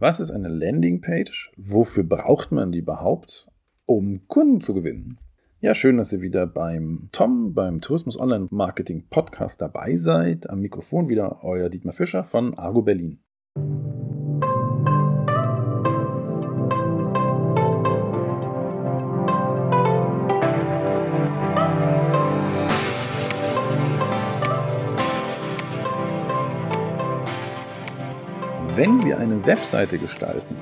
Was ist eine Landingpage? Wofür braucht man die überhaupt? Um Kunden zu gewinnen. Ja, schön, dass ihr wieder beim Tom, beim Tourismus Online Marketing Podcast dabei seid. Am Mikrofon wieder euer Dietmar Fischer von Argo Berlin. Wenn wir eine Webseite gestalten,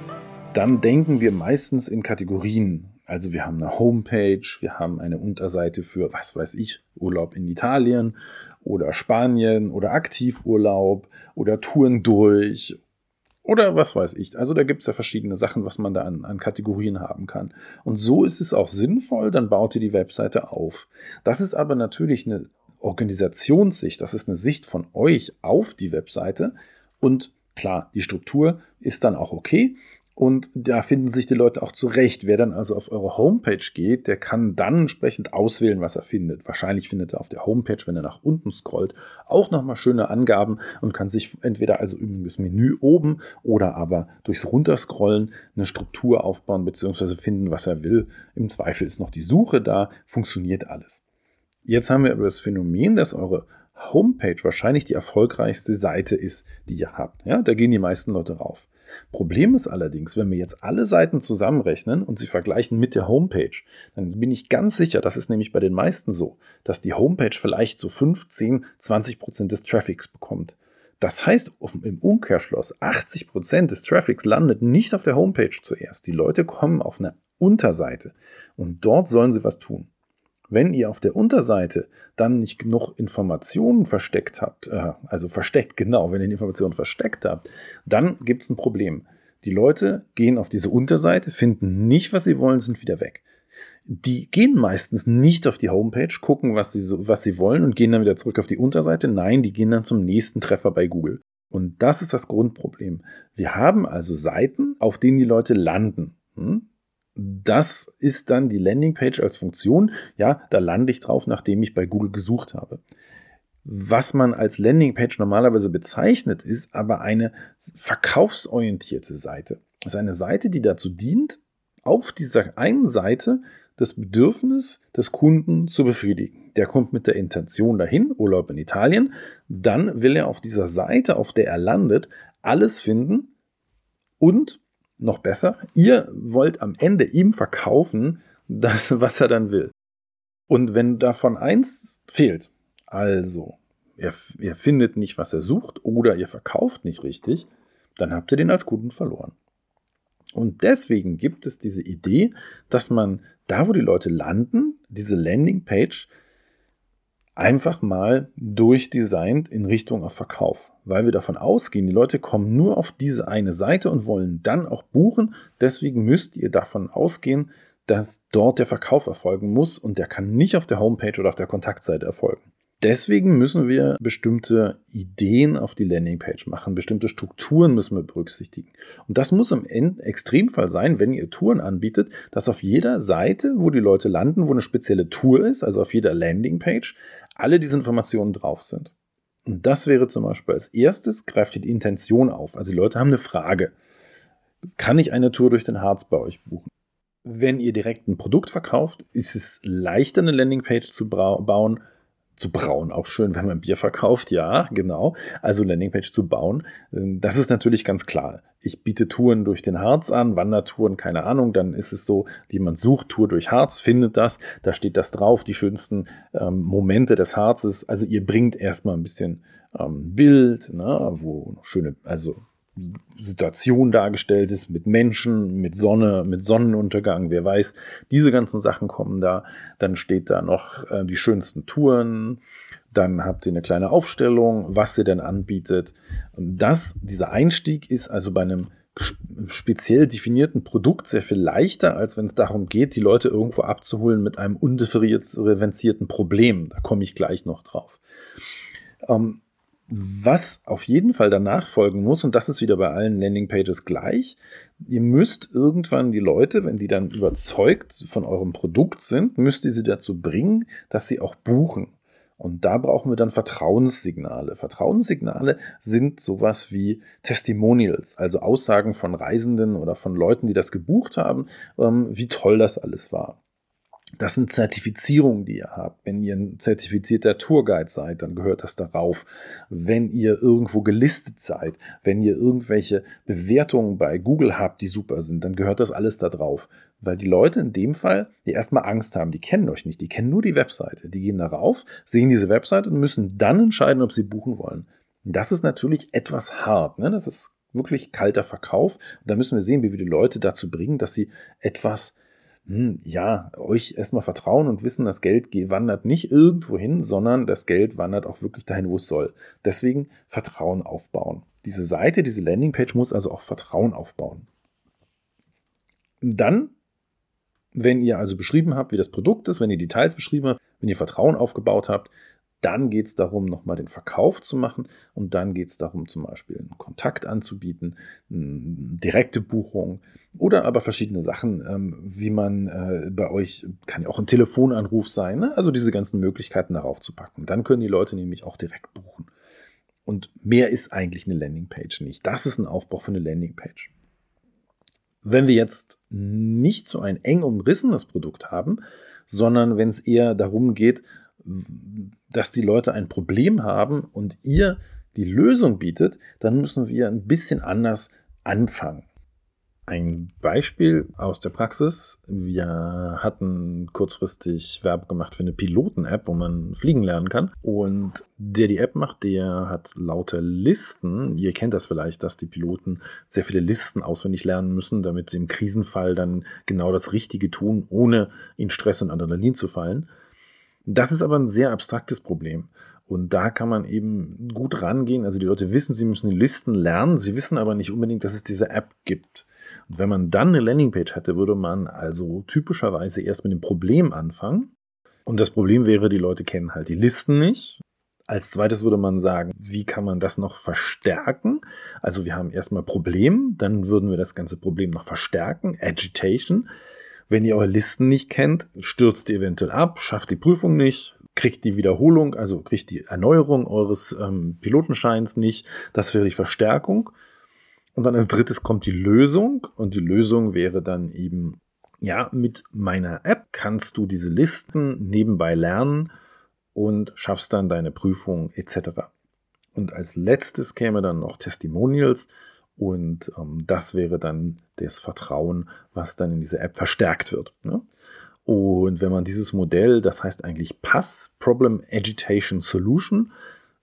dann denken wir meistens in Kategorien. Also wir haben eine Homepage, wir haben eine Unterseite für, was weiß ich, Urlaub in Italien oder Spanien oder Aktivurlaub oder Touren durch oder was weiß ich. Also da gibt es ja verschiedene Sachen, was man da an, an, Kategorien haben kann. Und so ist es auch sinnvoll, dann baut ihr die Webseite auf. Das ist aber natürlich eine Organisationssicht, das ist eine Sicht von euch auf die Webseite und Klar, die Struktur ist dann auch okay. Und da finden sich die Leute auch zurecht. Wer dann also auf eure Homepage geht, der kann dann entsprechend auswählen, was er findet. Wahrscheinlich findet er auf der Homepage, wenn er nach unten scrollt, auch nochmal schöne Angaben und kann sich entweder also über das Menü oben oder aber durchs Runterscrollen eine Struktur aufbauen bzw. finden, was er will. Im Zweifel ist noch die Suche da, funktioniert alles. Jetzt haben wir über das Phänomen, dass eure Homepage wahrscheinlich die erfolgreichste Seite ist, die ihr habt. Ja, da gehen die meisten Leute rauf. Problem ist allerdings, wenn wir jetzt alle Seiten zusammenrechnen und sie vergleichen mit der Homepage, dann bin ich ganz sicher, das ist nämlich bei den meisten so, dass die Homepage vielleicht so 15, 20 Prozent des Traffics bekommt. Das heißt im Umkehrschluss, 80 Prozent des Traffics landet nicht auf der Homepage zuerst. Die Leute kommen auf eine Unterseite und dort sollen sie was tun. Wenn ihr auf der Unterseite dann nicht genug Informationen versteckt habt, äh, also versteckt, genau, wenn ihr die Informationen versteckt habt, dann gibt es ein Problem. Die Leute gehen auf diese Unterseite, finden nicht, was sie wollen, sind wieder weg. Die gehen meistens nicht auf die Homepage, gucken, was sie, so, was sie wollen und gehen dann wieder zurück auf die Unterseite. Nein, die gehen dann zum nächsten Treffer bei Google. Und das ist das Grundproblem. Wir haben also Seiten, auf denen die Leute landen. Hm? Das ist dann die Landingpage als Funktion. Ja, da lande ich drauf, nachdem ich bei Google gesucht habe. Was man als Landingpage normalerweise bezeichnet, ist aber eine verkaufsorientierte Seite. Das ist eine Seite, die dazu dient, auf dieser einen Seite das Bedürfnis des Kunden zu befriedigen. Der kommt mit der Intention dahin, Urlaub in Italien, dann will er auf dieser Seite, auf der er landet, alles finden und noch besser, ihr wollt am Ende ihm verkaufen, das, was er dann will. Und wenn davon eins fehlt, also er, er findet nicht, was er sucht, oder ihr verkauft nicht richtig, dann habt ihr den als Kunden verloren. Und deswegen gibt es diese Idee, dass man da, wo die Leute landen, diese Landingpage einfach mal durchdesignt in Richtung auf Verkauf, weil wir davon ausgehen, die Leute kommen nur auf diese eine Seite und wollen dann auch buchen. Deswegen müsst ihr davon ausgehen, dass dort der Verkauf erfolgen muss und der kann nicht auf der Homepage oder auf der Kontaktseite erfolgen. Deswegen müssen wir bestimmte Ideen auf die Landingpage machen, bestimmte Strukturen müssen wir berücksichtigen. Und das muss im Extremfall sein, wenn ihr Touren anbietet, dass auf jeder Seite, wo die Leute landen, wo eine spezielle Tour ist, also auf jeder Landingpage, alle diese Informationen drauf sind. Und das wäre zum Beispiel als erstes, greift ihr die Intention auf. Also die Leute haben eine Frage. Kann ich eine Tour durch den Harz bei euch buchen? Wenn ihr direkt ein Produkt verkauft, ist es leichter, eine Landingpage zu bauen, zu brauen. Auch schön, wenn man Bier verkauft, ja, genau. Also Landingpage zu bauen. Ähm, das ist natürlich ganz klar. Ich biete Touren durch den Harz an, Wandertouren, keine Ahnung. Dann ist es so, jemand sucht Tour durch Harz, findet das, da steht das drauf, die schönsten ähm, Momente des Harzes. Also ihr bringt erstmal ein bisschen ähm, Bild, ne, wo schöne, also Situation dargestellt ist mit Menschen, mit Sonne, mit Sonnenuntergang, wer weiß, diese ganzen Sachen kommen da. Dann steht da noch äh, die schönsten Touren. Dann habt ihr eine kleine Aufstellung, was ihr denn anbietet. Und das, dieser Einstieg ist also bei einem speziell definierten Produkt sehr viel leichter, als wenn es darum geht, die Leute irgendwo abzuholen mit einem undifferenzierten Problem. Da komme ich gleich noch drauf. Ähm, was auf jeden Fall danach folgen muss, und das ist wieder bei allen Landingpages gleich, ihr müsst irgendwann die Leute, wenn die dann überzeugt von eurem Produkt sind, müsst ihr sie dazu bringen, dass sie auch buchen. Und da brauchen wir dann Vertrauenssignale. Vertrauenssignale sind sowas wie Testimonials, also Aussagen von Reisenden oder von Leuten, die das gebucht haben, ähm, wie toll das alles war. Das sind Zertifizierungen, die ihr habt. Wenn ihr ein zertifizierter Tourguide seid, dann gehört das darauf. Wenn ihr irgendwo gelistet seid, wenn ihr irgendwelche Bewertungen bei Google habt, die super sind, dann gehört das alles da drauf. Weil die Leute in dem Fall, die erstmal Angst haben, die kennen euch nicht, die kennen nur die Webseite. Die gehen darauf, sehen diese Webseite und müssen dann entscheiden, ob sie buchen wollen. Das ist natürlich etwas hart. Ne? Das ist wirklich kalter Verkauf. Da müssen wir sehen, wie wir die Leute dazu bringen, dass sie etwas hm, ja, euch erstmal vertrauen und wissen, das Geld wandert nicht irgendwo hin, sondern das Geld wandert auch wirklich dahin, wo es soll. Deswegen Vertrauen aufbauen. Diese Seite, diese Landingpage muss also auch Vertrauen aufbauen. Dann, wenn ihr also beschrieben habt, wie das Produkt ist, wenn ihr Details beschrieben habt, wenn ihr Vertrauen aufgebaut habt, dann geht es darum, nochmal den Verkauf zu machen und dann geht es darum, zum Beispiel einen Kontakt anzubieten, direkte Buchung oder aber verschiedene Sachen, ähm, wie man äh, bei euch, kann ja auch ein Telefonanruf sein, ne? also diese ganzen Möglichkeiten darauf zu packen. Dann können die Leute nämlich auch direkt buchen. Und mehr ist eigentlich eine Landingpage nicht. Das ist ein Aufbau für eine Landingpage. Wenn wir jetzt nicht so ein eng umrissenes Produkt haben, sondern wenn es eher darum geht, dass die Leute ein Problem haben und ihr die Lösung bietet, dann müssen wir ein bisschen anders anfangen. Ein Beispiel aus der Praxis. Wir hatten kurzfristig Werbe gemacht für eine Piloten-App, wo man fliegen lernen kann. Und der die App macht, der hat lauter Listen. Ihr kennt das vielleicht, dass die Piloten sehr viele Listen auswendig lernen müssen, damit sie im Krisenfall dann genau das Richtige tun, ohne in Stress und Adrenalin zu fallen. Das ist aber ein sehr abstraktes Problem. Und da kann man eben gut rangehen. Also die Leute wissen, sie müssen die Listen lernen. Sie wissen aber nicht unbedingt, dass es diese App gibt. Und wenn man dann eine Landingpage hätte, würde man also typischerweise erst mit dem Problem anfangen. Und das Problem wäre, die Leute kennen halt die Listen nicht. Als zweites würde man sagen, wie kann man das noch verstärken? Also wir haben erstmal Problem, dann würden wir das ganze Problem noch verstärken, Agitation. Wenn ihr eure Listen nicht kennt, stürzt ihr eventuell ab, schafft die Prüfung nicht, kriegt die Wiederholung, also kriegt die Erneuerung eures ähm, Pilotenscheins nicht. Das wäre die Verstärkung. Und dann als drittes kommt die Lösung. Und die Lösung wäre dann eben, ja, mit meiner App kannst du diese Listen nebenbei lernen und schaffst dann deine Prüfung etc. Und als letztes käme dann noch Testimonials. Und ähm, das wäre dann das Vertrauen, was dann in diese App verstärkt wird. Ne? Und wenn man dieses Modell, das heißt eigentlich Pass, Problem Agitation Solution,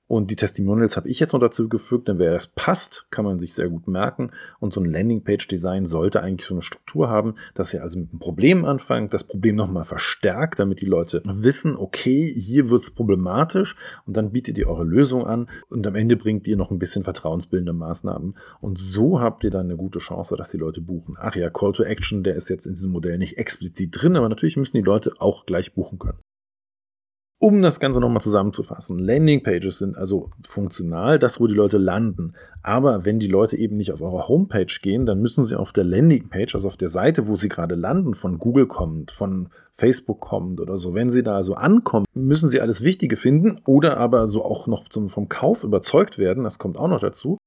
und die Testimonials habe ich jetzt noch dazu gefügt, denn wer es passt, kann man sich sehr gut merken. Und so ein Landingpage-Design sollte eigentlich so eine Struktur haben, dass ihr also mit einem Problem anfangt, das Problem nochmal verstärkt, damit die Leute wissen, okay, hier wird's problematisch und dann bietet ihr eure Lösung an und am Ende bringt ihr noch ein bisschen vertrauensbildende Maßnahmen. Und so habt ihr dann eine gute Chance, dass die Leute buchen. Ach ja, Call to Action, der ist jetzt in diesem Modell nicht explizit drin, aber natürlich müssen die Leute auch gleich buchen können. Um das Ganze nochmal zusammenzufassen, Landingpages sind also funktional, das, wo die Leute landen. Aber wenn die Leute eben nicht auf eure Homepage gehen, dann müssen sie auf der Landingpage, also auf der Seite, wo sie gerade landen, von Google kommt, von Facebook kommt oder so, wenn sie da so ankommen, müssen sie alles Wichtige finden oder aber so auch noch zum, vom Kauf überzeugt werden, das kommt auch noch dazu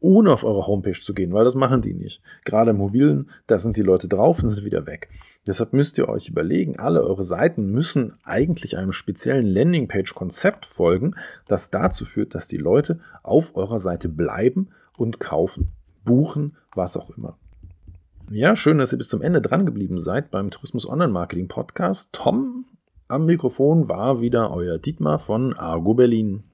ohne auf eure Homepage zu gehen, weil das machen die nicht. Gerade im mobilen, da sind die Leute drauf und sind wieder weg. Deshalb müsst ihr euch überlegen, alle eure Seiten müssen eigentlich einem speziellen Landingpage-Konzept folgen, das dazu führt, dass die Leute auf eurer Seite bleiben und kaufen, buchen, was auch immer. Ja, schön, dass ihr bis zum Ende dran geblieben seid beim Tourismus Online Marketing Podcast. Tom am Mikrofon war wieder euer Dietmar von Argo Berlin.